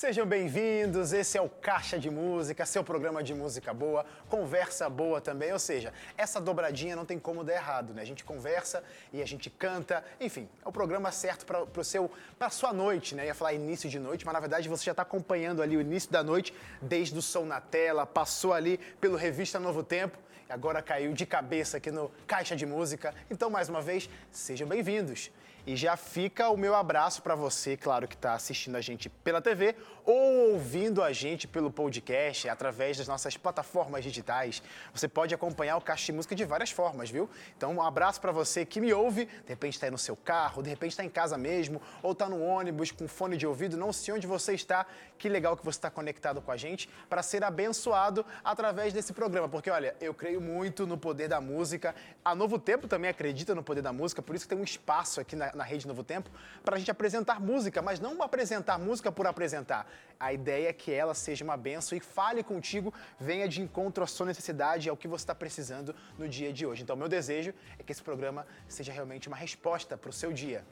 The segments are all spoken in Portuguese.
Sejam bem-vindos, esse é o Caixa de Música, seu programa de música boa, conversa boa também, ou seja, essa dobradinha não tem como dar errado, né? A gente conversa e a gente canta, enfim, é o programa certo para o seu, para sua noite, né? Eu ia falar início de noite, mas na verdade você já está acompanhando ali o início da noite, desde o som na tela, passou ali pelo Revista Novo Tempo, e agora caiu de cabeça aqui no Caixa de Música. Então, mais uma vez, sejam bem-vindos. E já fica o meu abraço para você, claro, que está assistindo a gente pela TV ou ouvindo a gente pelo podcast, através das nossas plataformas digitais. Você pode acompanhar o Caixa de Música de várias formas, viu? Então, um abraço para você que me ouve, de repente está aí no seu carro, de repente está em casa mesmo, ou está no ônibus com fone de ouvido, não sei onde você está. Que legal que você está conectado com a gente para ser abençoado através desse programa, porque olha, eu creio muito no poder da música. A Novo Tempo também acredita no poder da música, por isso que tem um espaço aqui na na, Rede Novo Tempo para a gente apresentar música, mas não apresentar música por apresentar. A ideia é que ela seja uma benção e fale contigo, venha de encontro à sua necessidade, ao que você está precisando no dia de hoje. Então, meu desejo é que esse programa seja realmente uma resposta para o seu dia.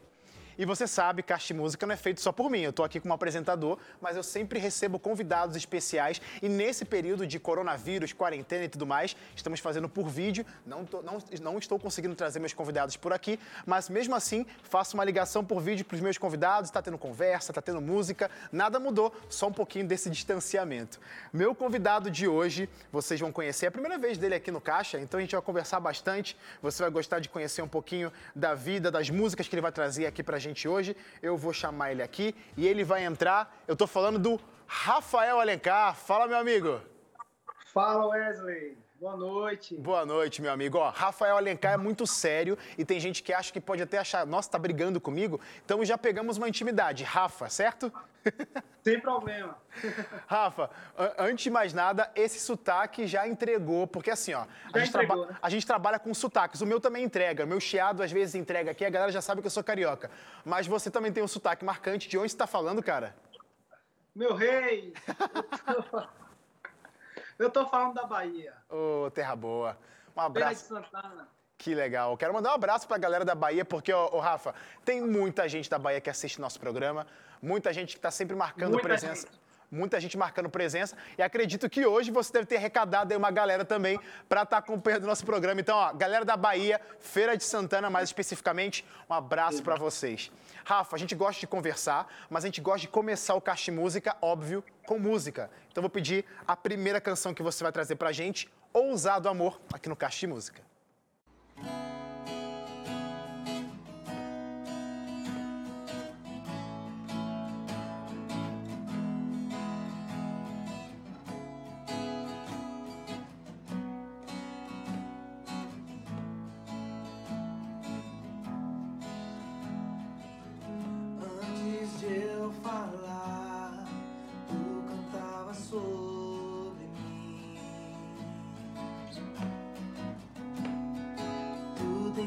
E você sabe, Caixa Música não é feito só por mim. Eu estou aqui como apresentador, mas eu sempre recebo convidados especiais. E nesse período de coronavírus, quarentena e tudo mais, estamos fazendo por vídeo. Não, tô, não, não estou conseguindo trazer meus convidados por aqui, mas mesmo assim faço uma ligação por vídeo para os meus convidados. Está tendo conversa, está tendo música. Nada mudou, só um pouquinho desse distanciamento. Meu convidado de hoje, vocês vão conhecer, é a primeira vez dele aqui no Caixa, então a gente vai conversar bastante. Você vai gostar de conhecer um pouquinho da vida, das músicas que ele vai trazer aqui para gente gente hoje. Eu vou chamar ele aqui e ele vai entrar. Eu estou falando do Rafael Alencar. Fala, meu amigo. Fala, Wesley. Boa noite. Boa noite, meu amigo. Ó, Rafael Alencar é muito sério e tem gente que acha que pode até achar, nossa, tá brigando comigo. Então já pegamos uma intimidade. Rafa, certo? Sem problema. Rafa, antes de mais nada, esse sotaque já entregou, porque assim, ó, a gente, entregou, né? a gente, trabalha com sotaques. O meu também entrega. O meu chiado às vezes entrega aqui, a galera já sabe que eu sou carioca. Mas você também tem um sotaque marcante. De onde você tá falando, cara? Meu rei! Eu tô falando da Bahia. Ô, oh, terra boa. Um abraço. Feira de Santana. Que legal. Quero mandar um abraço para a galera da Bahia, porque, ô, ô, Rafa, tem muita gente da Bahia que assiste nosso programa, muita gente que está sempre marcando muita presença. Gente. Muita gente marcando presença. E acredito que hoje você deve ter arrecadado aí uma galera também para estar tá acompanhando o nosso programa. Então, ó, galera da Bahia, Feira de Santana, mais especificamente, um abraço para vocês. Rafa, a gente gosta de conversar, mas a gente gosta de começar o Caixa Música, óbvio, com música. Então, vou pedir a primeira canção que você vai trazer para gente, Ousado Amor, aqui no Caixa Música.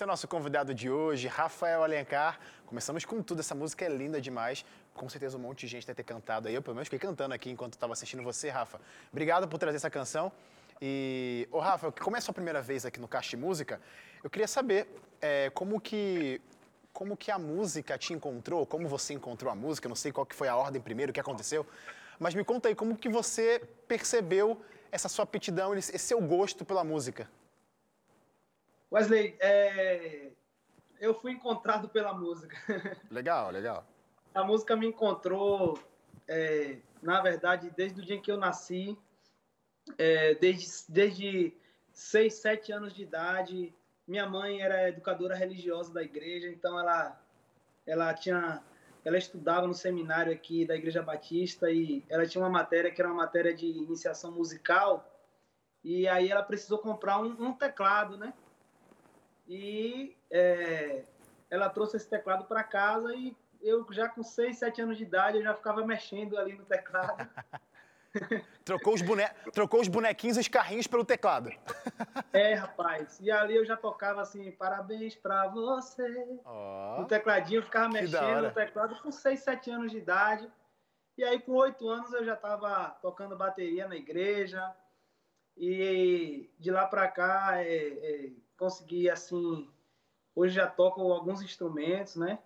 Esse é o nosso convidado de hoje, Rafael Alencar. Começamos com tudo, essa música é linda demais. Com certeza um monte de gente deve ter cantado aí. Eu, pelo menos, fiquei cantando aqui enquanto estava assistindo você, Rafa. Obrigado por trazer essa canção. E, ô Rafa, como é a sua primeira vez aqui no de Música, eu queria saber é, como que como que a música te encontrou, como você encontrou a música, não sei qual que foi a ordem primeiro, o que aconteceu, mas me conta aí, como que você percebeu essa sua aptidão, esse seu gosto pela música? Wesley, é... eu fui encontrado pela música. Legal, legal. A música me encontrou, é... na verdade, desde o dia em que eu nasci, é... desde, desde 6, 7 anos de idade. Minha mãe era educadora religiosa da igreja, então ela, ela tinha ela estudava no seminário aqui da Igreja Batista e ela tinha uma matéria que era uma matéria de iniciação musical e aí ela precisou comprar um, um teclado, né? E é, ela trouxe esse teclado para casa e eu já com 6, 7 anos de idade eu já ficava mexendo ali no teclado. trocou, os bone... Trocou os bonequinhos e os carrinhos pelo teclado. É, rapaz. E ali eu já tocava assim, parabéns pra você. Oh, no tecladinho, eu ficava mexendo no teclado com 6, 7 anos de idade. E aí, com 8 anos, eu já estava tocando bateria na igreja. E de lá para cá, é, é, consegui, assim, hoje já toco alguns instrumentos, né?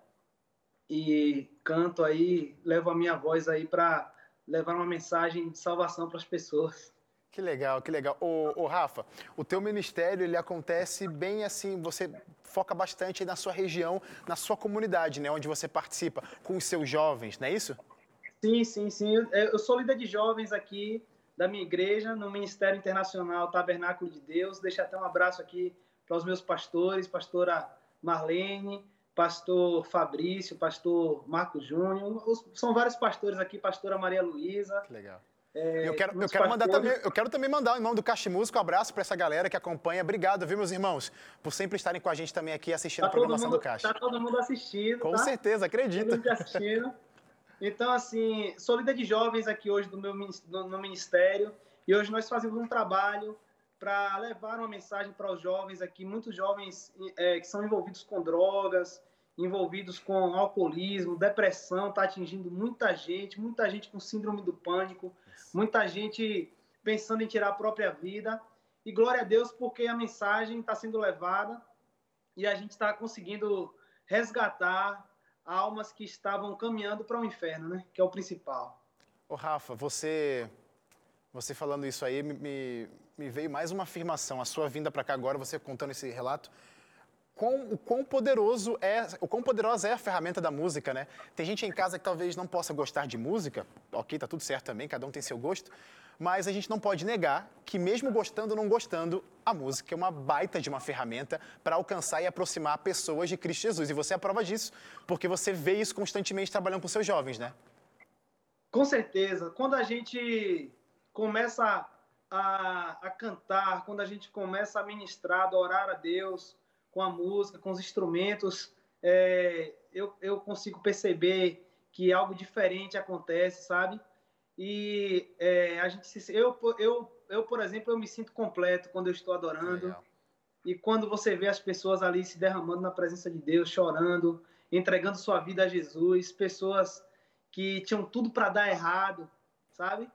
E canto aí, levo a minha voz aí para levar uma mensagem de salvação para as pessoas. Que legal, que legal. Ô, ô, Rafa, o teu ministério, ele acontece bem assim, você foca bastante na sua região, na sua comunidade, né? Onde você participa com os seus jovens, não é isso? Sim, sim, sim. Eu sou líder de jovens aqui da minha igreja, no Ministério Internacional Tabernáculo de Deus. Deixa até um abraço aqui para os meus pastores, pastora Marlene, pastor Fabrício, pastor Marcos Júnior. São vários pastores aqui, pastora Maria Luísa. Que legal. É, eu quero, eu quero mandar também, eu quero também mandar, irmão do Caixa Músico, um abraço para essa galera que acompanha. Obrigado, viu, meus irmãos, por sempre estarem com a gente também aqui assistindo tá a programação mundo, do Caixa. Tá todo mundo assistindo. Com tá? certeza, acredito. Todo mundo assistindo. Então, assim, sou líder de jovens aqui hoje do meu, no ministério e hoje nós fazemos um trabalho para levar uma mensagem para os jovens aqui, muitos jovens é, que são envolvidos com drogas, envolvidos com alcoolismo, depressão, está atingindo muita gente, muita gente com síndrome do pânico, muita gente pensando em tirar a própria vida. E glória a Deus porque a mensagem está sendo levada e a gente está conseguindo resgatar almas que estavam caminhando para o inferno, né? Que é o principal. Ô Rafa, você você falando isso aí me, me veio mais uma afirmação. A sua vinda para cá agora, você contando esse relato, quão, o quão poderoso é, o quão poderosa é a ferramenta da música, né? Tem gente em casa que talvez não possa gostar de música, ok, tá tudo certo também, cada um tem seu gosto, mas a gente não pode negar que mesmo gostando ou não gostando, a música é uma baita de uma ferramenta para alcançar e aproximar pessoas de Cristo Jesus. E você é a prova disso, porque você vê isso constantemente trabalhando com seus jovens, né? Com certeza. Quando a gente começa a, a cantar, quando a gente começa a ministrar, a adorar a Deus, com a música, com os instrumentos, é, eu, eu consigo perceber que algo diferente acontece, sabe? E é, a gente se, eu, eu, eu, por exemplo, eu me sinto completo quando eu estou adorando. Legal. E quando você vê as pessoas ali se derramando na presença de Deus, chorando, entregando sua vida a Jesus, pessoas que tinham tudo para dar errado, sabe?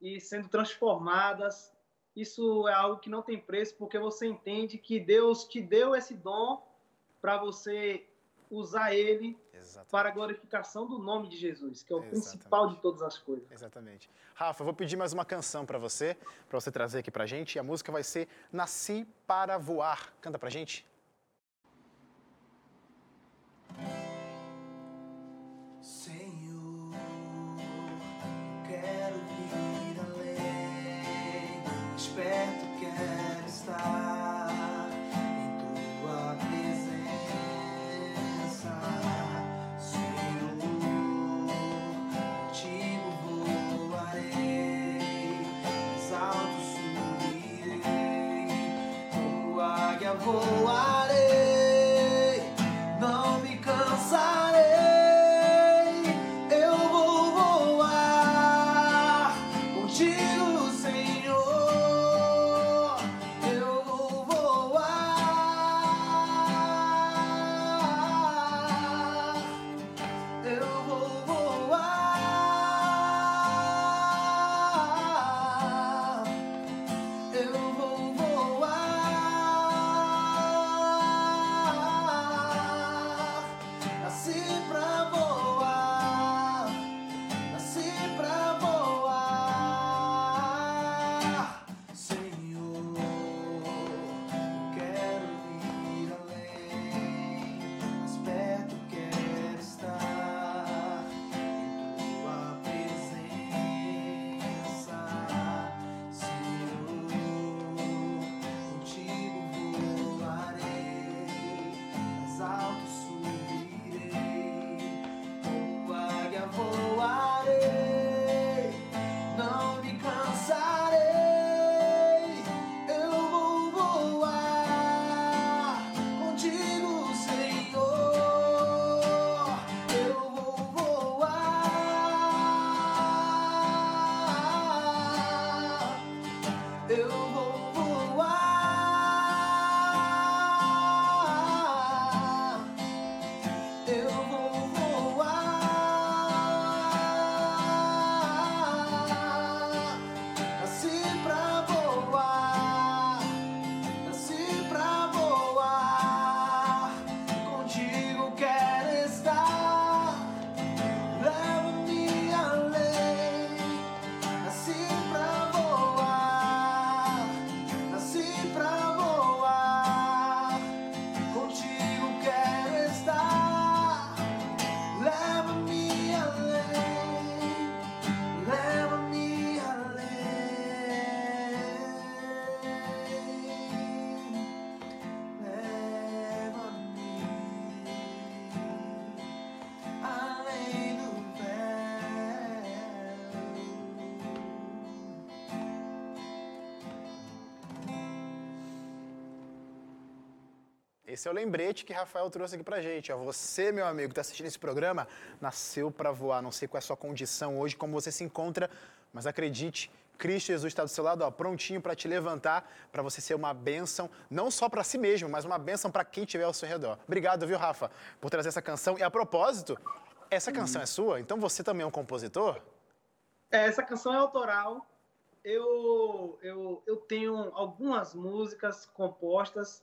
e sendo transformadas. Isso é algo que não tem preço, porque você entende que Deus te deu esse dom para você usar ele Exatamente. para a glorificação do nome de Jesus, que é o Exatamente. principal de todas as coisas. Exatamente. Rafa, eu vou pedir mais uma canção para você, para você trazer aqui para a gente. E a música vai ser Nasci para Voar. Canta para a gente. Sim. perto quero estar em tua presença, Senhor. Contigo voarei, mais alto subirei, como águia voa. Esse é o lembrete que Rafael trouxe aqui pra gente. Ó, você, meu amigo, que está assistindo esse programa, nasceu para voar. Não sei qual é a sua condição hoje, como você se encontra, mas acredite, Cristo Jesus está do seu lado, ó, prontinho para te levantar, para você ser uma bênção, não só para si mesmo, mas uma bênção para quem estiver ao seu redor. Obrigado, viu, Rafa, por trazer essa canção. E a propósito, essa canção é sua? Então você também é um compositor? É, essa canção é autoral. Eu, eu, eu tenho algumas músicas compostas,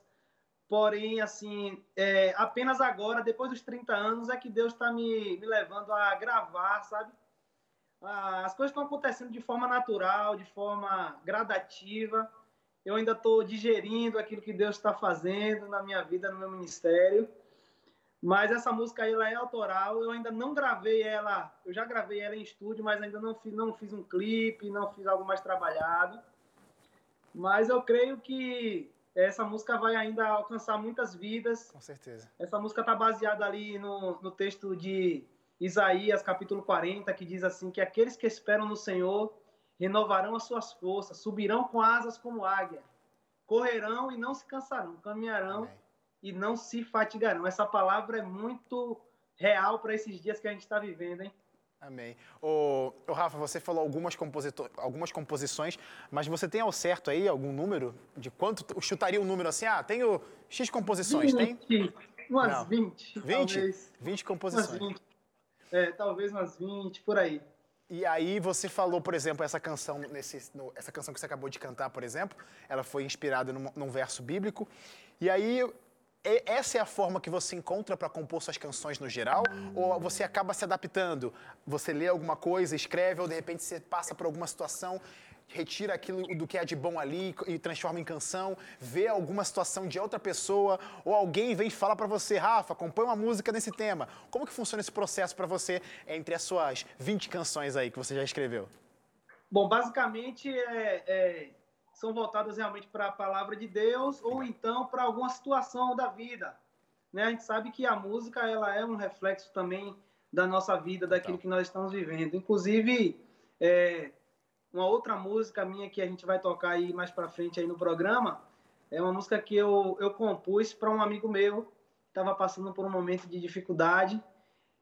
porém, assim, é, apenas agora, depois dos 30 anos, é que Deus está me, me levando a gravar, sabe? As coisas estão acontecendo de forma natural, de forma gradativa. Eu ainda estou digerindo aquilo que Deus está fazendo na minha vida, no meu ministério. Mas essa música ela é autoral. Eu ainda não gravei ela. Eu já gravei ela em estúdio, mas ainda não fiz, não fiz um clipe, não fiz algo mais trabalhado. Mas eu creio que essa música vai ainda alcançar muitas vidas. Com certeza. Essa música está baseada ali no, no texto de Isaías capítulo 40, que diz assim: que aqueles que esperam no Senhor renovarão as suas forças, subirão com asas como águia, correrão e não se cansarão, caminharão Amém. e não se fatigarão. Essa palavra é muito real para esses dias que a gente está vivendo, hein? Amém. O, o, Rafa, você falou algumas, algumas composições, mas você tem ao certo aí algum número de quanto chutaria um número assim? Ah, tenho X composições, 20, tem? Umas Não. 20. 20? Talvez. 20 composições. Umas 20. É, talvez umas 20, por aí. E aí você falou, por exemplo, essa canção, nesse, no, essa canção que você acabou de cantar, por exemplo, ela foi inspirada num, num verso bíblico. E aí essa é a forma que você encontra para compor suas canções no geral? Ou você acaba se adaptando? Você lê alguma coisa, escreve, ou de repente você passa por alguma situação retira aquilo do que é de bom ali e transforma em canção, vê alguma situação de outra pessoa ou alguém vem falar para você, Rafa, compõe uma música nesse tema. Como que funciona esse processo para você entre as suas 20 canções aí que você já escreveu? Bom, basicamente é, é, são voltadas realmente para a palavra de Deus ou então para alguma situação da vida. Né? A gente sabe que a música ela é um reflexo também da nossa vida, daquilo que nós estamos vivendo. Inclusive, é, uma outra música minha que a gente vai tocar aí mais para frente aí no programa é uma música que eu, eu compus para um amigo meu que estava passando por um momento de dificuldade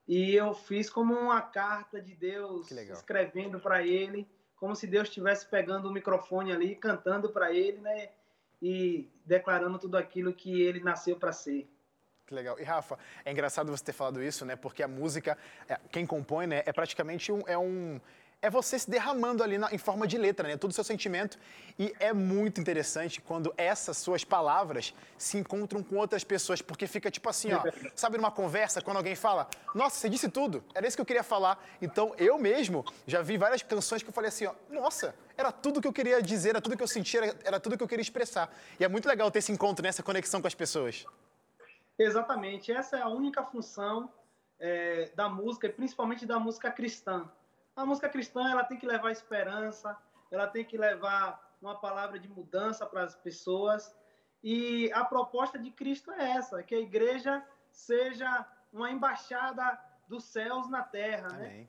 e eu fiz como uma carta de Deus escrevendo para ele como se Deus estivesse pegando o microfone ali cantando para ele né e declarando tudo aquilo que ele nasceu para ser que legal. E Rafa, é engraçado você ter falado isso, né? Porque a música, é, quem compõe, né, é praticamente um, é um, é você se derramando ali na, em forma de letra, né? Todo o seu sentimento. E é muito interessante quando essas suas palavras se encontram com outras pessoas, porque fica tipo assim, ó, sabe numa conversa, quando alguém fala, nossa, você disse tudo, era isso que eu queria falar. Então, eu mesmo já vi várias canções que eu falei assim, ó, nossa, era tudo que eu queria dizer, era tudo que eu sentia, era, era tudo que eu queria expressar. E é muito legal ter esse encontro, né? essa conexão com as pessoas. Exatamente, essa é a única função é, da música, e principalmente da música cristã a música cristã ela tem que levar esperança, ela tem que levar uma palavra de mudança para as pessoas. E a proposta de Cristo é essa, que a igreja seja uma embaixada dos céus na terra, né? Amém. né?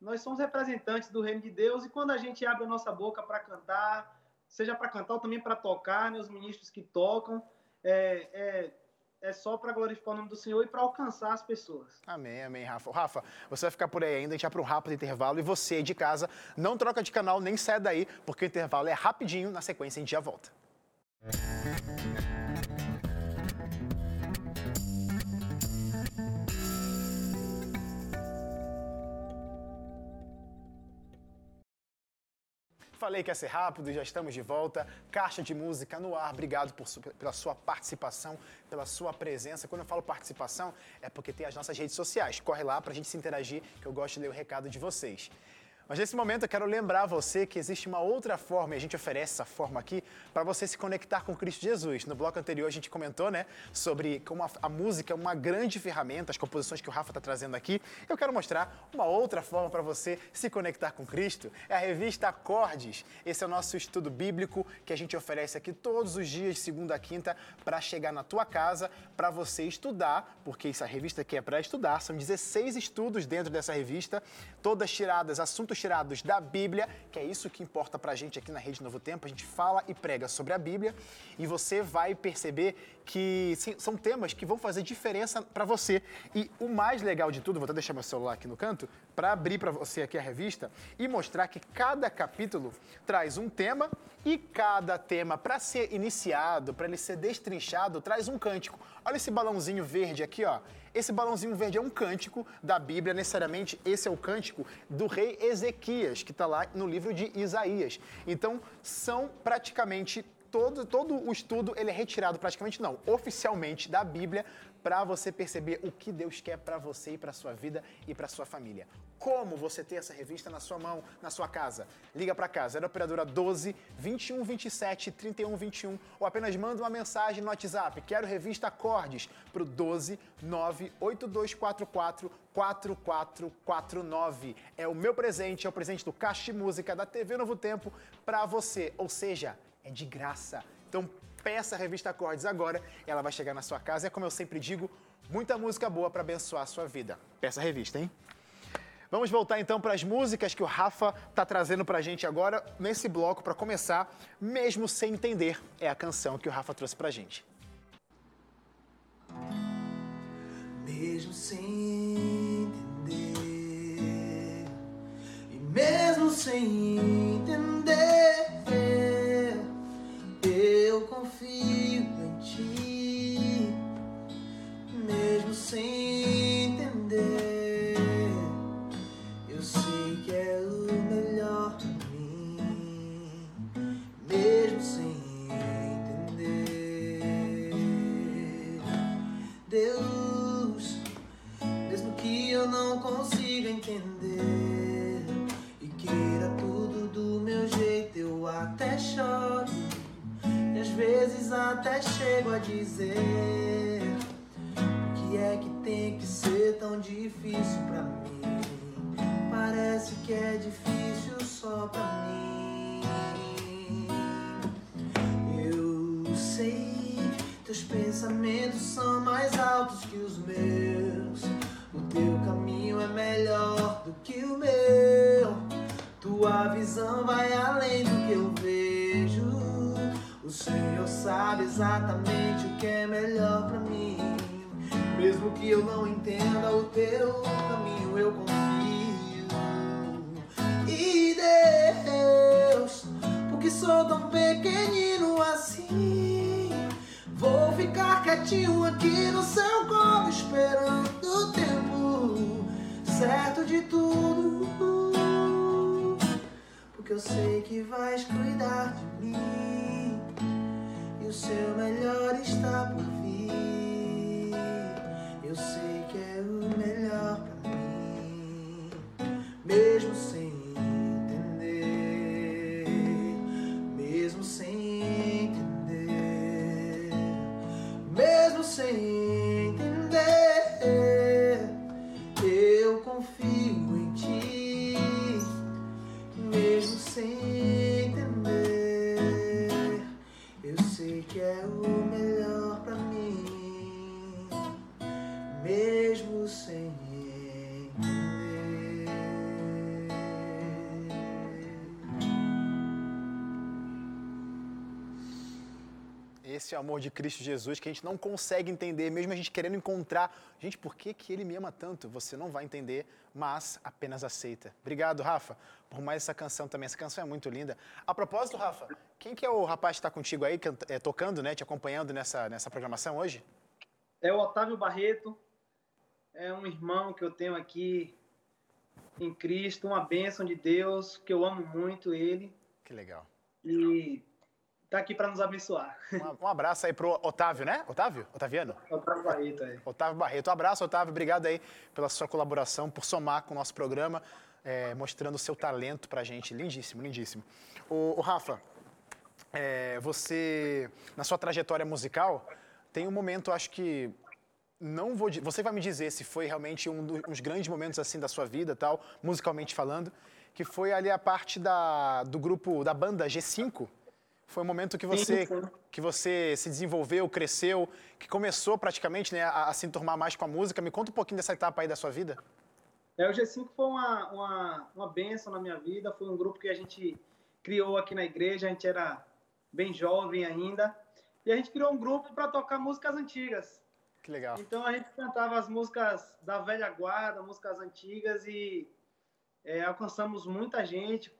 Nós somos representantes do reino de Deus e quando a gente abre a nossa boca para cantar, seja para cantar ou também para tocar, né, os ministros que tocam, é, é, é só para glorificar o nome do Senhor e para alcançar as pessoas. Amém, amém, Rafa. Rafa, você vai ficar por aí ainda, a gente vai para um rápido intervalo e você de casa não troca de canal, nem sai daí, porque o intervalo é rapidinho, na sequência a gente já volta. Música Falei que ia ser rápido, já estamos de volta. Caixa de música no ar. Obrigado por, pela sua participação, pela sua presença. Quando eu falo participação, é porque tem as nossas redes sociais. Corre lá para a gente se interagir, que eu gosto de ler o recado de vocês. Mas nesse momento eu quero lembrar você que existe uma outra forma, e a gente oferece essa forma aqui, para você se conectar com Cristo Jesus. No bloco anterior a gente comentou, né, sobre como a, a música é uma grande ferramenta, as composições que o Rafa está trazendo aqui. Eu quero mostrar uma outra forma para você se conectar com Cristo. É a revista Acordes. Esse é o nosso estudo bíblico que a gente oferece aqui todos os dias, de segunda a quinta, para chegar na tua casa, para você estudar, porque essa revista aqui é para estudar. São 16 estudos dentro dessa revista, todas tiradas, assuntos tirados da Bíblia, que é isso que importa pra gente aqui na Rede Novo Tempo. A gente fala e prega sobre a Bíblia e você vai perceber que sim, são temas que vão fazer diferença para você. E o mais legal de tudo, vou até deixar meu celular aqui no canto, para abrir para você aqui a revista e mostrar que cada capítulo traz um tema e cada tema, para ser iniciado, para ele ser destrinchado, traz um cântico. Olha esse balãozinho verde aqui, ó. Esse balãozinho verde é um cântico da Bíblia, necessariamente esse é o cântico do rei Ezequias, que está lá no livro de Isaías. Então, são praticamente todo, todo o estudo ele é retirado, praticamente não, oficialmente da Bíblia, para você perceber o que Deus quer para você e para sua vida e para sua família. Como você ter essa revista na sua mão, na sua casa? Liga para casa, era operadora 12 21 27 31 21 ou apenas manda uma mensagem no WhatsApp. Quero revista Acordes para o 12 98244 4449. É o meu presente, é o presente do Caixa Música da TV Novo Tempo para você. Ou seja, é de graça. Então peça a revista Acordes agora, ela vai chegar na sua casa. É como eu sempre digo, muita música boa para abençoar a sua vida. Peça a revista, hein? Vamos voltar então para as músicas que o Rafa está trazendo para a gente agora nesse bloco para começar, mesmo sem entender, é a canção que o Rafa trouxe para a gente. Mesmo sem entender e mesmo sem entender eu confio em ti, mesmo sem até chego a dizer que é que tem que ser tão difícil pra mim. Parece que é difícil só pra mim. Eu sei, teus pensamentos são mais altos que os meus. O teu caminho é melhor do que o meu. Tua visão vai além do que eu vejo. Senhor sabe exatamente o que é melhor para mim. Mesmo que eu não entenda o teu caminho, eu confio. E Deus, porque sou tão pequenino assim, vou ficar quietinho aqui no seu colo, esperando o tempo certo de tudo. Porque eu sei que vais cuidar de mim o seu melhor está por vir. Eu sei que é o melhor pra mim, mesmo sem amor de Cristo Jesus que a gente não consegue entender, mesmo a gente querendo encontrar. Gente, por que, que ele me ama tanto? Você não vai entender, mas apenas aceita. Obrigado, Rafa, por mais essa canção também. Essa canção é muito linda. A propósito, Rafa, quem que é o rapaz que está contigo aí, é, tocando, né, te acompanhando nessa, nessa programação hoje? É o Otávio Barreto, é um irmão que eu tenho aqui em Cristo, uma bênção de Deus, que eu amo muito ele. Que legal. E tá aqui para nos abençoar. Um, um, abraço aí pro Otávio, né? Otávio? Otaviano? Otávio Barreto, é. Otávio Barreto. Um abraço, Otávio. Obrigado aí pela sua colaboração, por somar com o nosso programa, é, mostrando o seu talento pra gente. Lindíssimo, lindíssimo. O, o Rafa, é, você, na sua trajetória musical, tem um momento, acho que não vou, você vai me dizer se foi realmente um dos grandes momentos assim da sua vida, tal, musicalmente falando, que foi ali a parte da, do grupo da banda G5. Foi um momento que você sim, sim. que você se desenvolveu, cresceu, que começou praticamente né, a, a, se enturmar mais com a música. Me conta um pouquinho dessa etapa aí da sua vida. É, o G5 foi uma, uma, uma benção na minha vida. Foi um grupo que a gente criou aqui na igreja. A gente era bem jovem ainda. E a gente criou um grupo para tocar músicas antigas. Que legal. Então a gente cantava as músicas da velha guarda, músicas antigas e é, alcançamos muita gente,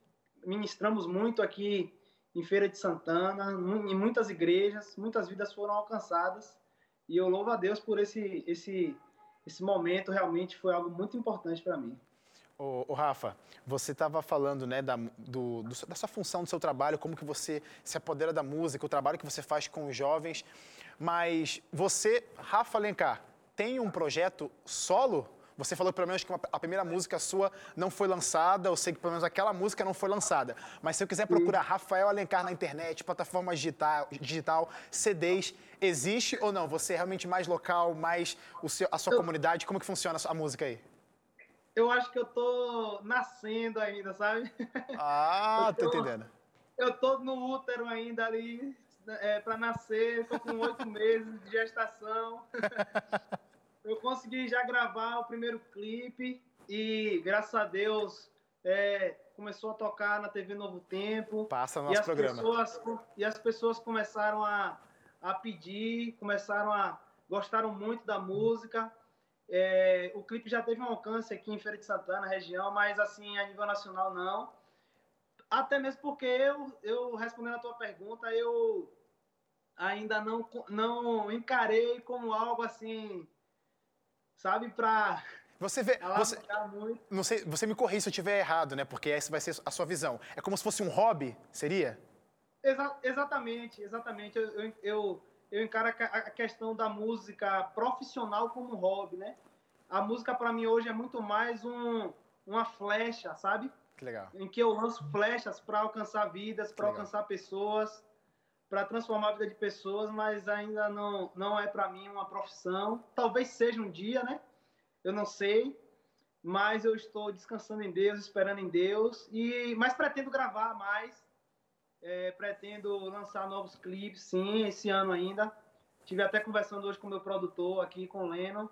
ministramos muito aqui em Feira de Santana, em muitas igrejas, muitas vidas foram alcançadas e eu louvo a Deus por esse esse esse momento realmente foi algo muito importante para mim. Ô, ô, Rafa, você estava falando né, da, do, do, da sua função, do seu trabalho, como que você se apodera da música, o trabalho que você faz com os jovens, mas você, Rafa Alencar, tem um projeto solo? Você falou pelo menos que uma, a primeira música sua não foi lançada, eu sei que pelo menos aquela música não foi lançada. Mas se eu quiser procurar Rafael Alencar na internet, plataformas digital, digital CDs, existe ou não? Você é realmente mais local, mais seu, a sua eu... comunidade? Como que funciona a música aí? eu acho que eu tô nascendo ainda, sabe? Ah, tô, tô entendendo. Eu tô no útero ainda ali, é, para nascer, tô com oito meses de gestação. eu consegui já gravar o primeiro clipe e, graças a Deus, é, começou a tocar na TV Novo Tempo. Passa no nosso e programa. Pessoas, e as pessoas começaram a, a pedir, começaram a... gostaram muito da música. É, o clipe já teve um alcance aqui em Feira de Santana, região, mas assim, a nível nacional não. Até mesmo porque eu, eu respondendo a tua pergunta, eu ainda não, não encarei como algo assim, sabe, para você vê, você, não sei, você me corrija se eu estiver errado, né? Porque essa vai ser a sua visão. É como se fosse um hobby, seria? Exa exatamente, exatamente. Eu, eu, eu, eu encaro a questão da música profissional como um hobby, né? A música para mim hoje é muito mais um, uma flecha, sabe? Que legal. Em que eu lanço flechas para alcançar vidas, para alcançar pessoas, para transformar a vida de pessoas, mas ainda não não é para mim uma profissão. Talvez seja um dia, né? Eu não sei, mas eu estou descansando em Deus, esperando em Deus e mas pretendo gravar mais é, pretendo lançar novos clipes, sim, esse ano ainda. Tive até conversando hoje com meu produtor aqui, com o Leno.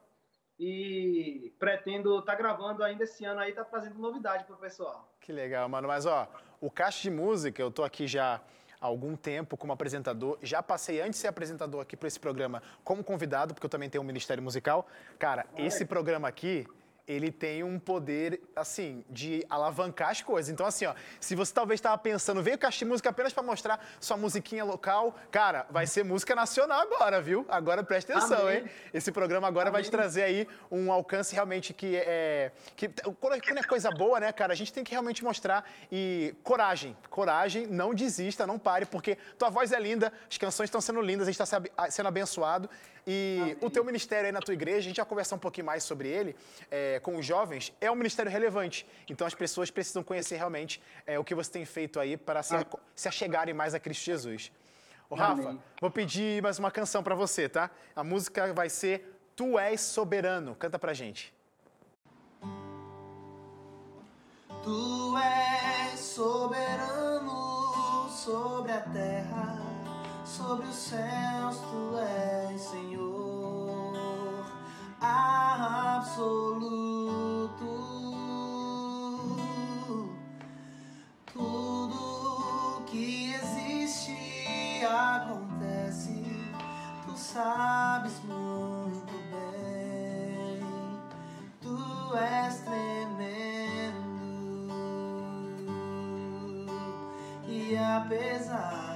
E pretendo estar tá gravando ainda esse ano aí, tá trazendo novidade pro pessoal. Que legal, mano. Mas ó, o Caixa de Música, eu tô aqui já há algum tempo como apresentador. Já passei antes de ser apresentador aqui para esse programa como convidado, porque eu também tenho um ministério musical. Cara, esse programa aqui ele tem um poder, assim, de alavancar as coisas. Então, assim, ó, se você talvez estava pensando, veio Caixa Música apenas para mostrar sua musiquinha local, cara, vai ser música nacional agora, viu? Agora preste atenção, Amém. hein? Esse programa agora Amém. vai te trazer aí um alcance realmente que é. Que, quando é coisa boa, né, cara, a gente tem que realmente mostrar e coragem. Coragem, não desista, não pare, porque tua voz é linda, as canções estão sendo lindas, a gente está sendo abençoado. E Amém. o teu ministério aí na tua igreja, a gente já conversar um pouquinho mais sobre ele, é, com os jovens, é um ministério relevante. Então as pessoas precisam conhecer realmente é, o que você tem feito aí para se, se achegarem mais a Cristo Jesus. Ô, Rafa, vou pedir mais uma canção para você, tá? A música vai ser Tu És Soberano. Canta pra gente. Tu és soberano sobre a terra sobre os céus tu és Senhor absoluto. Tudo que existe acontece, tu sabes muito bem. Tu és tremendo e apesar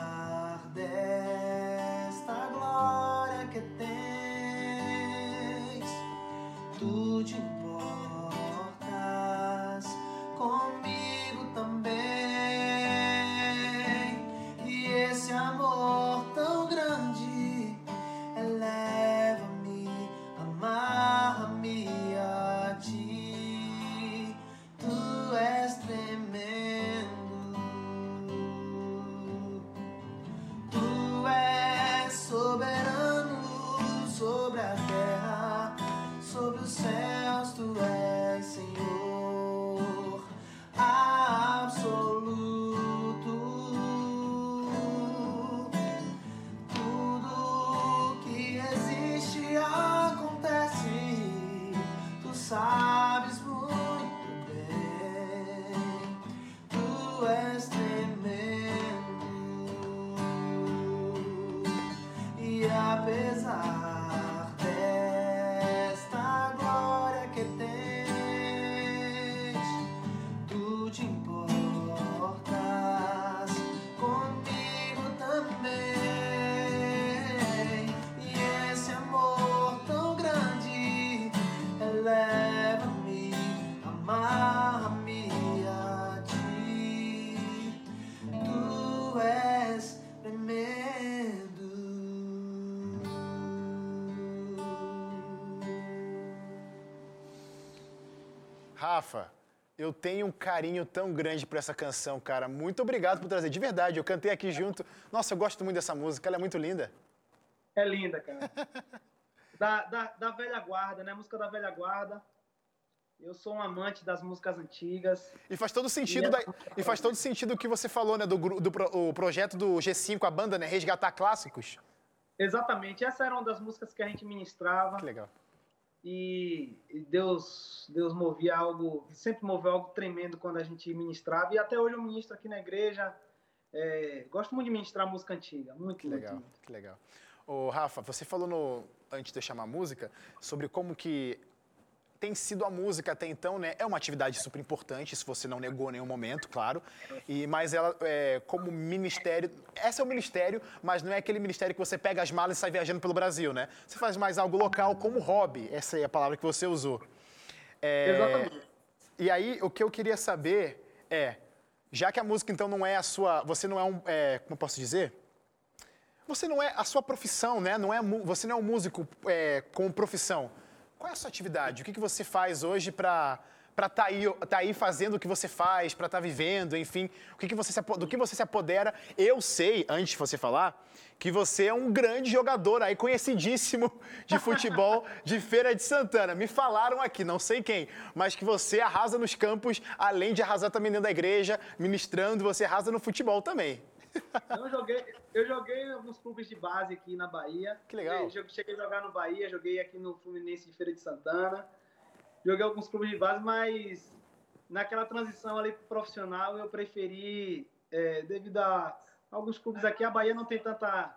eu tenho um carinho tão grande por essa canção, cara. Muito obrigado por trazer. De verdade, eu cantei aqui junto. Nossa, eu gosto muito dessa música, ela é muito linda. É linda, cara. da, da, da velha guarda, né? Música da velha guarda. Eu sou um amante das músicas antigas. E faz todo sentido, e, da, e faz todo sentido o que você falou, né? Do, do, o projeto do G5, a banda, né? Resgatar clássicos. Exatamente. Essa era uma das músicas que a gente ministrava. Que legal. E, Deus, Deus movia algo, sempre moveu algo tremendo quando a gente ministrava. E até hoje eu ministro aqui na igreja. É, gosto muito de ministrar música antiga. Muito, que legal. Muito. Que legal. Ô, Rafa, você falou no, antes de eu chamar a música sobre como que tem sido a música até então, né? É uma atividade super importante, isso você não negou em nenhum momento, claro. E, mas ela, é, como ministério, essa é o ministério, mas não é aquele ministério que você pega as malas e sai viajando pelo Brasil, né? Você faz mais algo local como hobby, essa é a palavra que você usou. É, Exatamente. E aí, o que eu queria saber é, já que a música então não é a sua, você não é um, é, como eu posso dizer? Você não é a sua profissão, né? Não é, você não é um músico é, com profissão. Qual é a sua atividade? O que, que você faz hoje para para estar tá aí, tá aí fazendo o que você faz, para estar tá vivendo, enfim, o que, que você se, do que você se apodera. Eu sei, antes de você falar, que você é um grande jogador aí, conhecidíssimo de futebol de Feira de Santana. Me falaram aqui, não sei quem, mas que você arrasa nos campos, além de arrasar também dentro da igreja, ministrando, você arrasa no futebol também. Eu joguei, eu joguei alguns clubes de base aqui na Bahia. Que legal. Eu cheguei a jogar no Bahia, joguei aqui no Fluminense de Feira de Santana. Joguei alguns clubes de base, mas naquela transição ali pro profissional eu preferi, é, devido a alguns clubes aqui, a Bahia não tem tanta,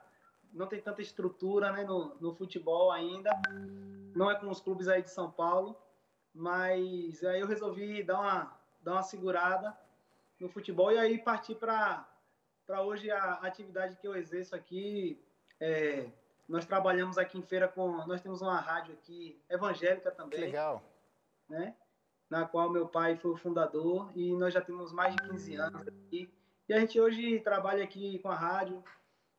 não tem tanta estrutura né, no, no futebol ainda. Não é com os clubes aí de São Paulo. Mas aí eu resolvi dar uma, dar uma segurada no futebol e aí partir para para hoje a atividade que eu exerço aqui, é, nós trabalhamos aqui em feira com, nós temos uma rádio aqui evangélica também. Que legal. Né? Na qual meu pai foi o fundador e nós já temos mais de 15 anos aqui. E a gente hoje trabalha aqui com a rádio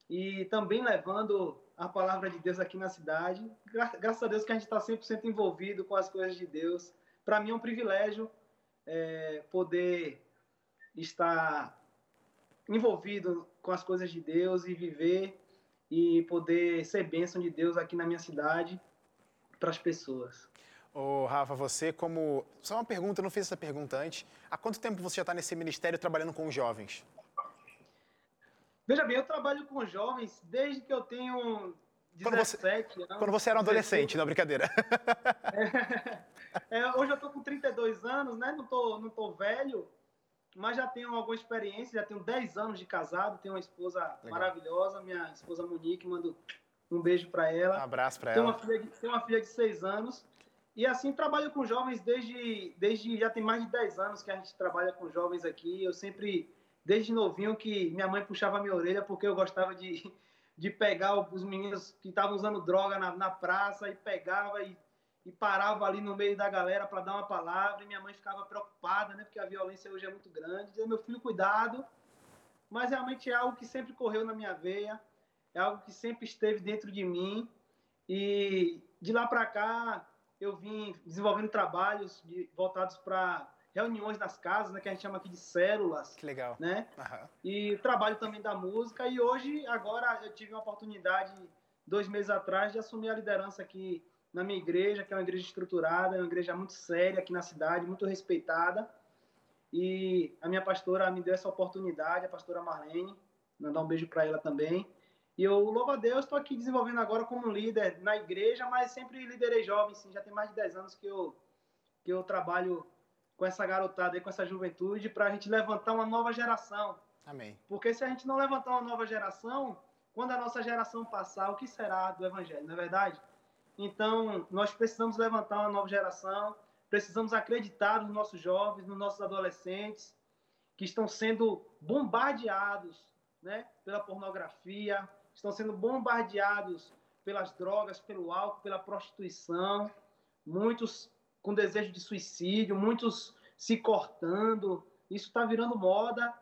e também levando a palavra de Deus aqui na cidade. Gra graças a Deus que a gente está 100% envolvido com as coisas de Deus. Para mim é um privilégio é, poder estar envolvido com as coisas de Deus e viver e poder ser bênção de Deus aqui na minha cidade para as pessoas. Ô, Rafa, você como... Só uma pergunta, eu não fiz essa pergunta antes. Há quanto tempo você já está nesse ministério trabalhando com jovens? Veja bem, eu trabalho com jovens desde que eu tenho 17 quando você, anos. Quando você era um adolescente, 16. não, brincadeira. É, é, hoje eu estou com 32 anos, né? Não tô, não tô velho, mas já tenho alguma experiência, já tenho 10 anos de casado, tenho uma esposa Legal. maravilhosa, minha esposa Monique, mando um beijo para ela. Um abraço para ela. Uma filha tenho uma filha de 6 anos. E assim, trabalho com jovens desde, desde. Já tem mais de 10 anos que a gente trabalha com jovens aqui. Eu sempre, desde novinho, que minha mãe puxava minha orelha porque eu gostava de, de pegar os meninos que estavam usando droga na, na praça e pegava e e parava ali no meio da galera para dar uma palavra e minha mãe ficava preocupada, né? Porque a violência hoje é muito grande. Dizia, meu filho, cuidado. Mas realmente é algo que sempre correu na minha veia, é algo que sempre esteve dentro de mim. E de lá para cá eu vim desenvolvendo trabalhos de, voltados para reuniões das casas, né, que a gente chama aqui de células. Que legal. Né? Uhum. E trabalho também da música. E hoje, agora, eu tive a oportunidade, dois meses atrás, de assumir a liderança aqui na minha igreja, que é uma igreja estruturada, é uma igreja muito séria aqui na cidade, muito respeitada. E a minha pastora me deu essa oportunidade, a pastora Marlene, mandar um beijo para ela também. E eu louvo a Deus, estou aqui desenvolvendo agora como líder na igreja, mas sempre liderei jovens, sim, já tem mais de 10 anos que eu, que eu trabalho com essa garotada aí, com essa juventude, para a gente levantar uma nova geração. Amém. Porque se a gente não levantar uma nova geração, quando a nossa geração passar, o que será do evangelho, não é verdade? Então, nós precisamos levantar uma nova geração, precisamos acreditar nos nossos jovens, nos nossos adolescentes, que estão sendo bombardeados né, pela pornografia, estão sendo bombardeados pelas drogas, pelo álcool, pela prostituição, muitos com desejo de suicídio, muitos se cortando. Isso está virando moda.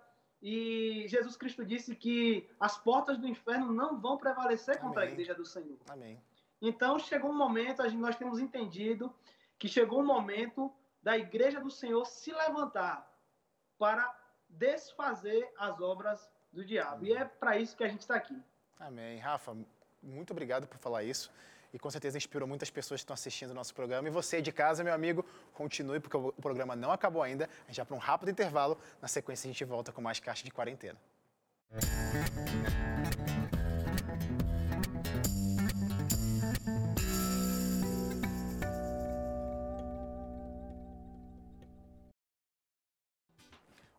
E Jesus Cristo disse que as portas do inferno não vão prevalecer contra Amém. a igreja do Senhor. Amém. Então, chegou um momento, nós temos entendido que chegou um momento da igreja do Senhor se levantar para desfazer as obras do diabo. E é para isso que a gente está aqui. Amém. Rafa, muito obrigado por falar isso. E com certeza inspirou muitas pessoas que estão assistindo o nosso programa. E você de casa, meu amigo, continue, porque o programa não acabou ainda. A gente vai para um rápido intervalo. Na sequência, a gente volta com mais Caixa de Quarentena.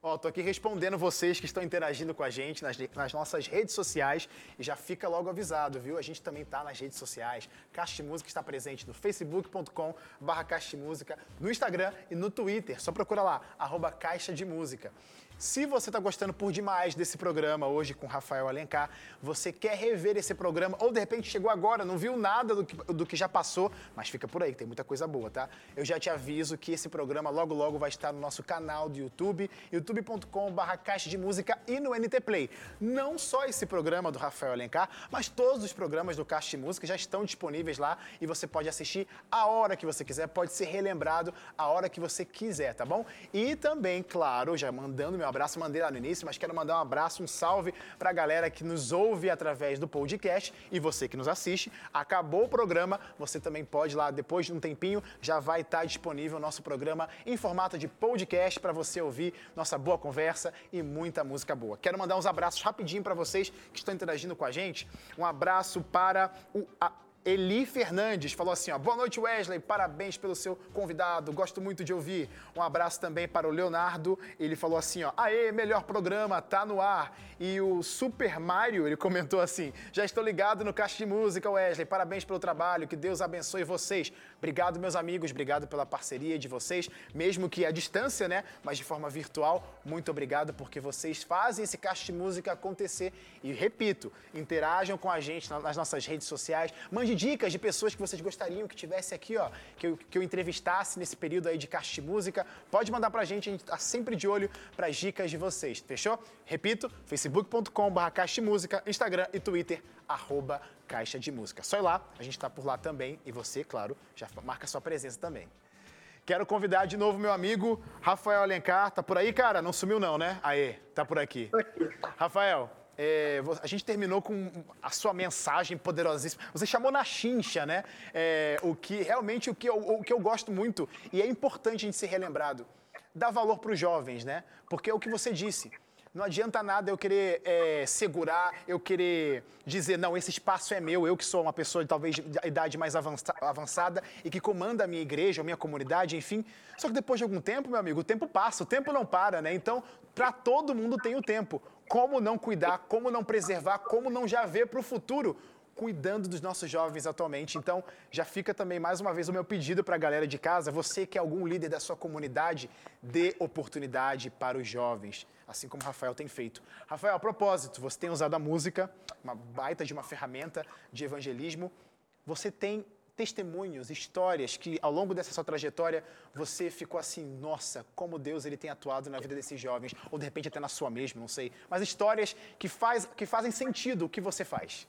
Ó, tô aqui respondendo vocês que estão interagindo com a gente nas, nas, nossas redes sociais e já fica logo avisado, viu? A gente também tá nas redes sociais. Caixa de Música está presente no facebook.com barra Caixa de Música, no Instagram e no Twitter. Só procura lá, arroba Caixa de Música. Se você está gostando por demais desse programa hoje com Rafael Alencar, você quer rever esse programa ou de repente chegou agora, não viu nada do que, do que já passou, mas fica por aí, tem muita coisa boa, tá? Eu já te aviso que esse programa logo logo vai estar no nosso canal do YouTube, youtube.com/barra caixa de música e no NT Play. Não só esse programa do Rafael Alencar, mas todos os programas do Caixa de Música já estão disponíveis lá e você pode assistir a hora que você quiser, pode ser relembrado a hora que você quiser, tá bom? E também, claro, já mandando meu meu abraço, mandei lá no início, mas quero mandar um abraço, um salve para a galera que nos ouve através do podcast e você que nos assiste. Acabou o programa, você também pode lá, depois de um tempinho, já vai estar disponível o nosso programa em formato de podcast para você ouvir nossa boa conversa e muita música boa. Quero mandar uns abraços rapidinho para vocês que estão interagindo com a gente. Um abraço para o. A, Eli Fernandes falou assim: ó, boa noite, Wesley, parabéns pelo seu convidado, gosto muito de ouvir. Um abraço também para o Leonardo, ele falou assim: ó, aê, melhor programa, tá no ar. E o Super Mario, ele comentou assim: já estou ligado no Caixa de Música, Wesley, parabéns pelo trabalho, que Deus abençoe vocês. Obrigado, meus amigos, obrigado pela parceria de vocês, mesmo que à distância, né, mas de forma virtual. Muito obrigado porque vocês fazem esse de Música acontecer. E repito, interajam com a gente nas nossas redes sociais, mande dicas de pessoas que vocês gostariam que tivesse aqui, ó, que eu, que eu entrevistasse nesse período aí de de música. Pode mandar pra gente, a gente tá sempre de olho para as dicas de vocês, fechou? Repito, facebook.com.br caixa de música, Instagram e Twitter, arroba caixa de música. Só ir lá, a gente tá por lá também e você, claro, já marca sua presença também. Quero convidar de novo meu amigo Rafael Alencar. Tá por aí, cara? Não sumiu não, né? Aê, tá por aqui. Rafael, é, a gente terminou com a sua mensagem poderosíssima. Você chamou na chincha, né? É, o que realmente o que, eu, o que eu gosto muito e é importante a gente ser relembrado. Dá valor para os jovens, né? Porque é o que você disse. Não adianta nada eu querer é, segurar, eu querer dizer, não, esse espaço é meu, eu que sou uma pessoa de talvez de idade mais avançada e que comanda a minha igreja, a minha comunidade, enfim. Só que depois de algum tempo, meu amigo, o tempo passa, o tempo não para, né? Então, para todo mundo tem o tempo. Como não cuidar, como não preservar, como não já ver para o futuro cuidando dos nossos jovens atualmente. Então, já fica também mais uma vez o meu pedido para a galera de casa, você que é algum líder da sua comunidade, dê oportunidade para os jovens, assim como o Rafael tem feito. Rafael, a propósito, você tem usado a música, uma baita de uma ferramenta de evangelismo. Você tem testemunhos, histórias que ao longo dessa sua trajetória você ficou assim, nossa, como Deus ele tem atuado na vida desses jovens, ou de repente até na sua mesma, não sei, mas histórias que, faz, que fazem sentido o que você faz.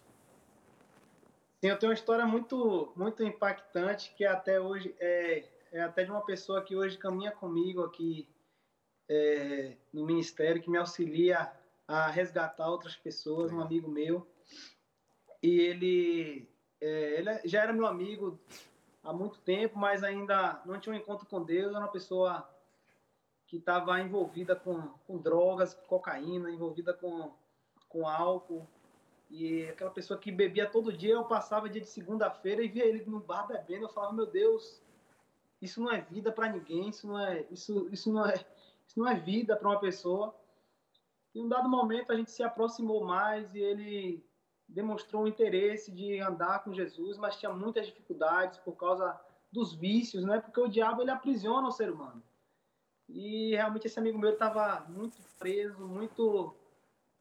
Sim, eu tenho uma história muito, muito impactante que até hoje é, é até de uma pessoa que hoje caminha comigo aqui é, no ministério, que me auxilia a resgatar outras pessoas, um amigo meu. E ele é, ele já era meu amigo há muito tempo, mas ainda não tinha um encontro com Deus. Era uma pessoa que estava envolvida com, com drogas, com cocaína, envolvida com, com álcool. E aquela pessoa que bebia todo dia, eu passava dia de segunda-feira e via ele no bar bebendo. Eu falava, meu Deus, isso não é vida para ninguém, isso não é, isso, isso não é, isso não é vida para uma pessoa. Em um dado momento a gente se aproximou mais e ele demonstrou um interesse de andar com Jesus, mas tinha muitas dificuldades por causa dos vícios, né? Porque o diabo ele aprisiona o ser humano. E realmente esse amigo meu estava muito preso, muito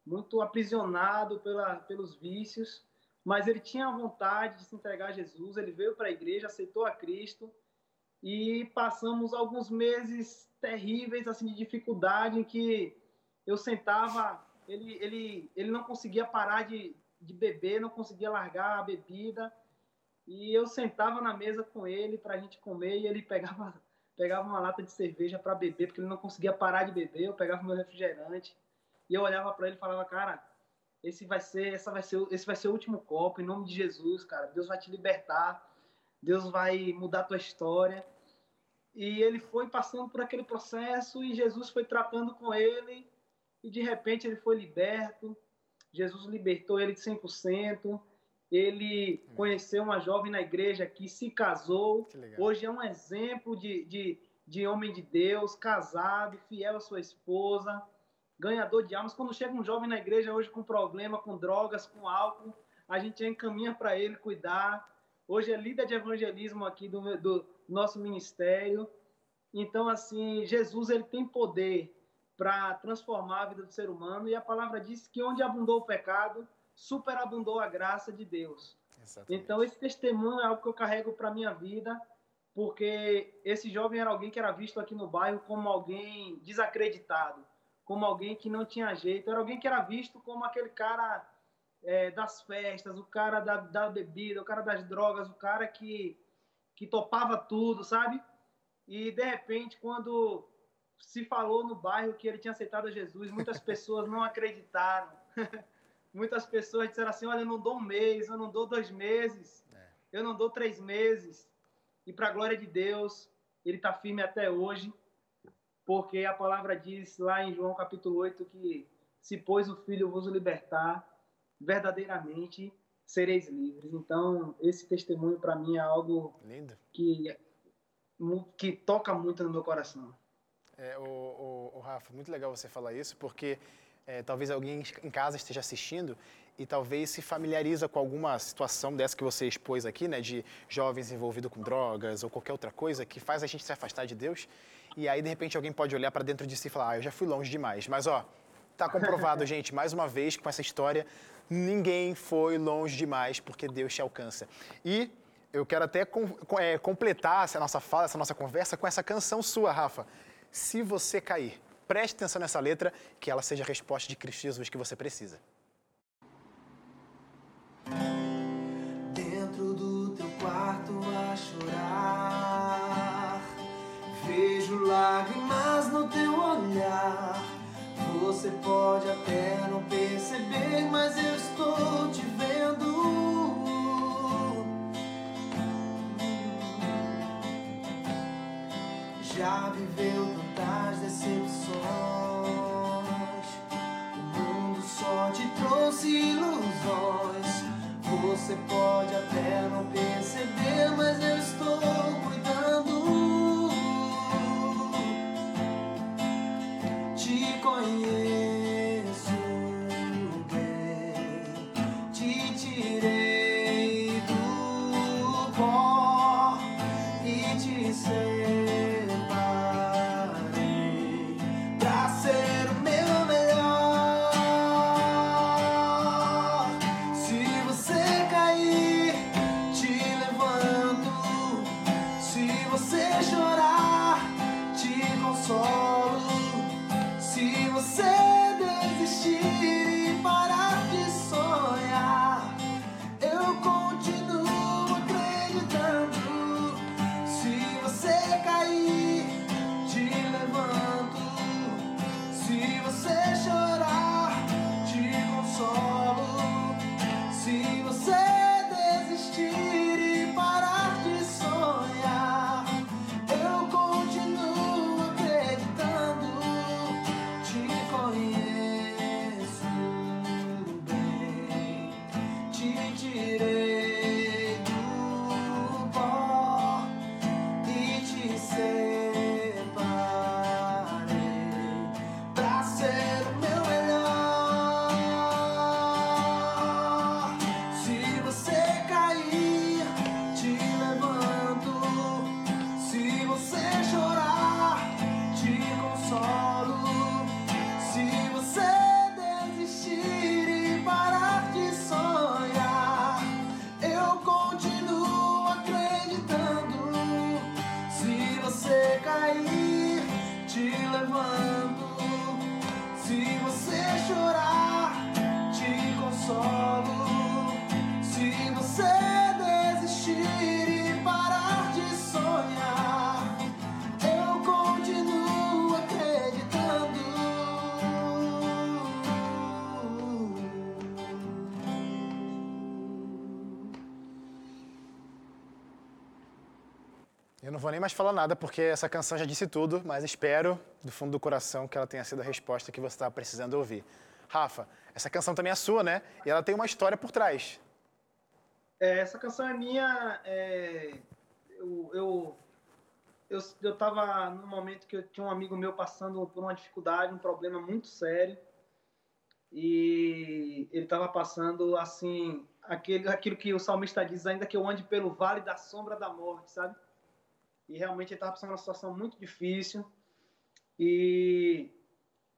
muito aprisionado pela, pelos vícios, mas ele tinha a vontade de se entregar a Jesus. Ele veio para a igreja, aceitou a Cristo e passamos alguns meses terríveis assim de dificuldade em que eu sentava, ele ele ele não conseguia parar de de beber, não conseguia largar a bebida. E eu sentava na mesa com ele para a gente comer e ele pegava pegava uma lata de cerveja para beber, porque ele não conseguia parar de beber. Eu pegava meu refrigerante e eu olhava para ele e falava, cara, esse vai ser, essa vai ser, esse vai ser o último copo em nome de Jesus, cara. Deus vai te libertar, Deus vai mudar a tua história. E ele foi passando por aquele processo e Jesus foi tratando com ele e de repente ele foi liberto. Jesus libertou ele de 100%. Ele conheceu uma jovem na igreja que se casou. Hoje é um exemplo de, de, de homem de Deus, casado, fiel à sua esposa, ganhador de almas. Quando chega um jovem na igreja hoje com problema, com drogas, com álcool, a gente encaminha para ele cuidar. Hoje é líder de evangelismo aqui do, do nosso ministério. Então, assim, Jesus ele tem poder para transformar a vida do ser humano e a palavra diz que onde abundou o pecado, superabundou a graça de Deus. Exatamente. Então, esse testemunho é algo que eu carrego para minha vida, porque esse jovem era alguém que era visto aqui no bairro como alguém desacreditado, como alguém que não tinha jeito, era alguém que era visto como aquele cara é, das festas, o cara da, da bebida, o cara das drogas, o cara que, que topava tudo, sabe? E de repente, quando se falou no bairro que ele tinha aceitado Jesus, muitas pessoas não acreditaram. muitas pessoas disseram assim: Olha, eu não dou um mês, eu não dou dois meses, é. eu não dou três meses. E para a glória de Deus, ele está firme até hoje, porque a palavra diz lá em João capítulo 8 que se pois o Filho vos libertar, verdadeiramente sereis livres. Então, esse testemunho para mim é algo Lindo. que que toca muito no meu coração. É, o, o, o Rafa, muito legal você falar isso, porque é, talvez alguém em casa esteja assistindo e talvez se familiariza com alguma situação dessa que você expôs aqui, né, de jovens envolvidos com drogas ou qualquer outra coisa que faz a gente se afastar de Deus. E aí, de repente, alguém pode olhar para dentro de si e falar: ah, eu já fui longe demais. Mas, ó, tá comprovado, gente, mais uma vez, com essa história, ninguém foi longe demais porque Deus te alcança. E eu quero até com, é, completar essa nossa fala, essa nossa conversa com essa canção sua, Rafa. Se você cair, preste atenção nessa letra, que ela seja a resposta de Cristo Jesus que você precisa. Dentro do teu quarto a chorar, vejo lágrimas no teu olhar. Você pode até não perceber, mas eu vou nem mais falar nada porque essa canção já disse tudo, mas espero do fundo do coração que ela tenha sido a resposta que você estava precisando ouvir. Rafa, essa canção também é sua, né? E ela tem uma história por trás. É, essa canção é minha. É, eu, eu, eu, eu tava num momento que eu tinha um amigo meu passando por uma dificuldade, um problema muito sério. E ele estava passando, assim, aquele, aquilo que o salmista diz, ainda que eu ande pelo vale da sombra da morte, sabe? E realmente ele estava passando uma situação muito difícil. E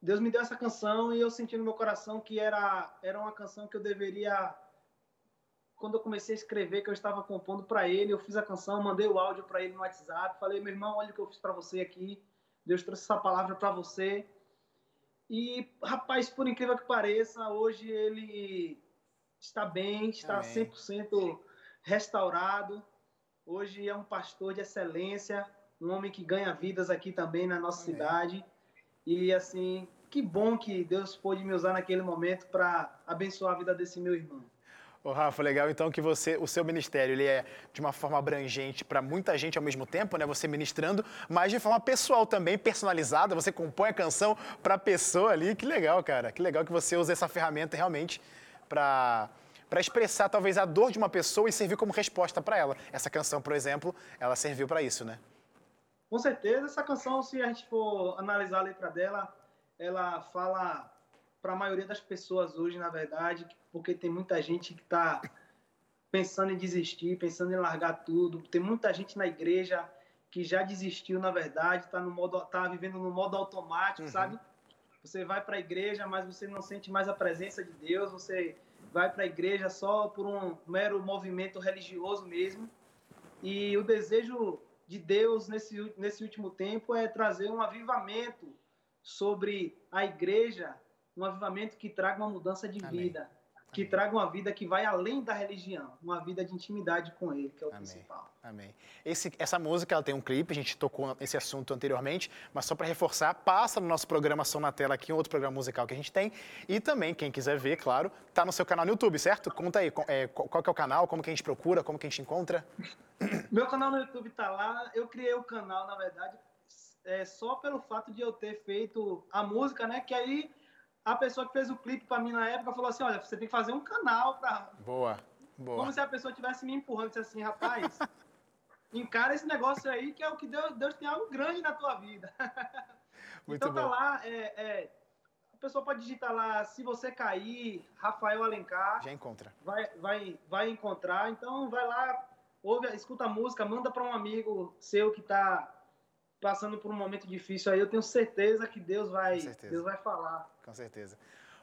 Deus me deu essa canção e eu senti no meu coração que era, era uma canção que eu deveria. Quando eu comecei a escrever, que eu estava compondo para ele, eu fiz a canção, mandei o áudio para ele no WhatsApp, falei: meu irmão, olha o que eu fiz para você aqui. Deus trouxe essa palavra para você. E, rapaz, por incrível que pareça, hoje ele está bem, está Amém. 100% restaurado. Hoje é um pastor de excelência, um homem que ganha vidas aqui também na nossa Amém. cidade. E assim, que bom que Deus pôde me usar naquele momento para abençoar a vida desse meu irmão. Ô, Rafa, legal então que você, o seu ministério, ele é de uma forma abrangente para muita gente ao mesmo tempo, né? Você ministrando, mas de forma pessoal também, personalizada, você compõe a canção para a pessoa ali. Que legal, cara. Que legal que você usa essa ferramenta realmente para para expressar talvez a dor de uma pessoa e servir como resposta para ela. Essa canção, por exemplo, ela serviu para isso, né? Com certeza, essa canção, se a gente for analisar a letra dela, ela fala para a maioria das pessoas hoje, na verdade, porque tem muita gente que está pensando em desistir, pensando em largar tudo. Tem muita gente na igreja que já desistiu, na verdade, está no modo, tá vivendo no modo automático, uhum. sabe? Você vai para a igreja, mas você não sente mais a presença de Deus. Você vai para a igreja só por um mero movimento religioso mesmo. E o desejo de Deus nesse, nesse último tempo é trazer um avivamento sobre a igreja, um avivamento que traga uma mudança de Amém. vida, que Amém. traga uma vida que vai além da religião, uma vida de intimidade com Ele, que é o Amém. principal. Amém. Esse, essa música ela tem um clipe, a gente tocou esse assunto anteriormente, mas só para reforçar, passa no nosso programa Som na Tela aqui, um outro programa musical que a gente tem. E também, quem quiser ver, claro, tá no seu canal no YouTube, certo? Conta aí, é, qual que é o canal, como que a gente procura, como que a gente encontra? Meu canal no YouTube tá lá. Eu criei o canal, na verdade, é, só pelo fato de eu ter feito a música, né? Que aí a pessoa que fez o clipe para mim na época falou assim: olha, você tem que fazer um canal para. Boa, boa. Como se a pessoa estivesse me empurrando, disse assim, rapaz, encara esse negócio aí que é o que Deus, Deus tem algo grande na tua vida. Muito então tá bom. lá, é, é, a pessoa pode digitar lá, se você cair, Rafael Alencar. Já encontra. Vai, vai, vai encontrar. Então vai lá, ouve, escuta a música, manda para um amigo seu que está passando por um momento difícil aí, eu tenho certeza que Deus vai, Deus vai falar. Com certeza.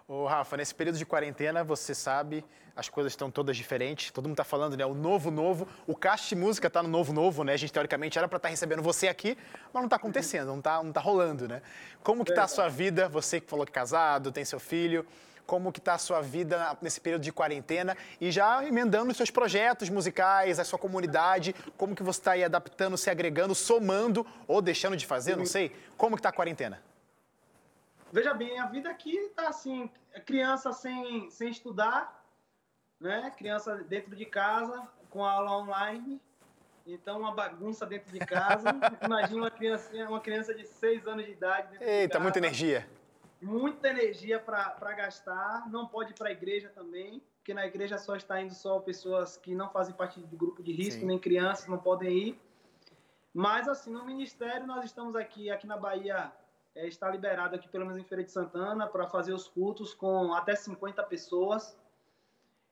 Ô, Rafa, nesse período de quarentena, você sabe, as coisas estão todas diferentes. Todo mundo está falando, né? O novo, novo. O caixa de música está no novo, novo, né? A gente, teoricamente, era para estar tá recebendo você aqui, mas não está acontecendo, não está não tá rolando, né? Como que está a sua vida? Você que falou que é casado, tem seu filho como que está a sua vida nesse período de quarentena e já emendando os seus projetos musicais, a sua comunidade, como que você está aí adaptando, se agregando, somando ou deixando de fazer, não sei. Como que está a quarentena? Veja bem, a vida aqui está assim, criança sem, sem estudar, né? Criança dentro de casa, com aula online, então, uma bagunça dentro de casa. Imagina uma criança, uma criança de 6 anos de idade. Eita, de muita energia muita energia para gastar, não pode ir para a igreja também, porque na igreja só está indo só pessoas que não fazem parte do grupo de risco, Sim. nem crianças não podem ir. Mas assim, no ministério nós estamos aqui, aqui na Bahia, é, está liberado aqui pelo menos em Feira de Santana para fazer os cultos com até 50 pessoas.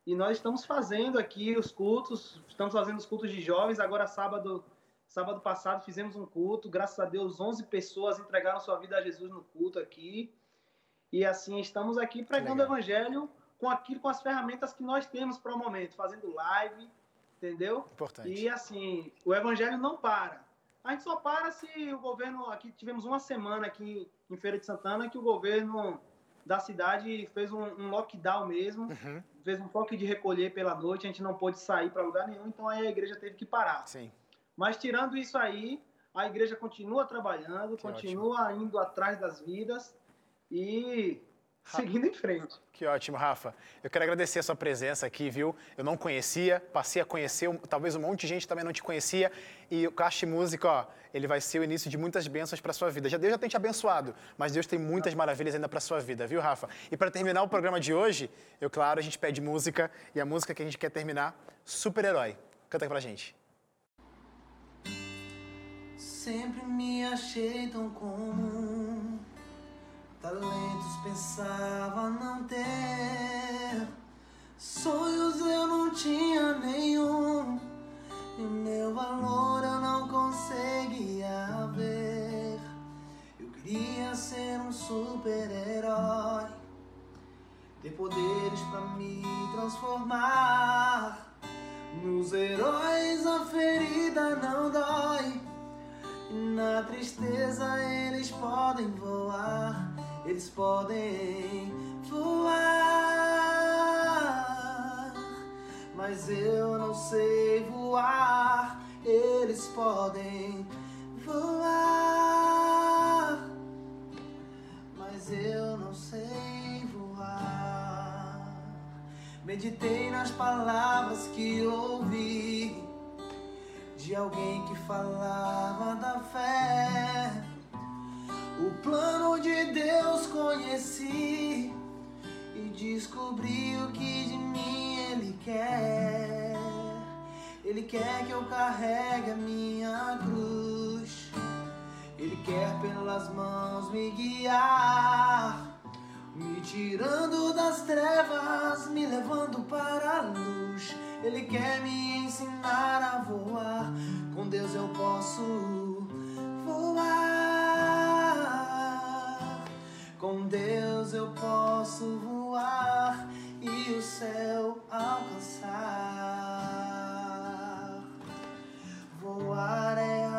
E nós estamos fazendo aqui os cultos, estamos fazendo os cultos de jovens, agora sábado Sábado passado fizemos um culto, graças a Deus 11 pessoas entregaram sua vida a Jesus no culto aqui. E assim, estamos aqui pregando o evangelho com aquilo, com as ferramentas que nós temos para o momento, fazendo live, entendeu? Importante. E assim, o evangelho não para. A gente só para se o governo, aqui tivemos uma semana aqui em Feira de Santana que o governo da cidade fez um, um lockdown mesmo, uhum. fez um toque de recolher pela noite, a gente não pôde sair para lugar nenhum, então aí a igreja teve que parar. Sim. Mas tirando isso aí, a igreja continua trabalhando, que continua ótimo. indo atrás das vidas e seguindo em frente. Que ótimo, Rafa. Eu quero agradecer a sua presença aqui, viu? Eu não conhecia, passei a conhecer, talvez um monte de gente também não te conhecia. E o Caixa Música, ó, ele vai ser o início de muitas bênçãos para sua vida. Já Deus já tem te abençoado, mas Deus tem muitas maravilhas ainda para sua vida, viu, Rafa? E para terminar o programa de hoje, eu, claro, a gente pede música. E a música que a gente quer terminar, Super-Herói. Canta pra gente. Sempre me achei tão comum Talentos pensava não ter, sonhos eu não tinha nenhum, e meu valor eu não conseguia ver. Eu queria ser um super-herói, ter poderes para me transformar. Nos heróis a ferida não dói, e na tristeza eles podem voar eles podem voar, mas eu não sei voar. Eles podem voar, mas eu não sei voar. Meditei nas palavras que ouvi de alguém que falava da fé o plano de Deus conheci e descobri o que de mim Ele quer. Ele quer que eu carregue a minha cruz. Ele quer pelas mãos me guiar, me tirando das trevas, me levando para a luz. Ele quer me ensinar a voar. Com Deus eu posso voar. Com Deus eu posso voar e o céu alcançar. Voar é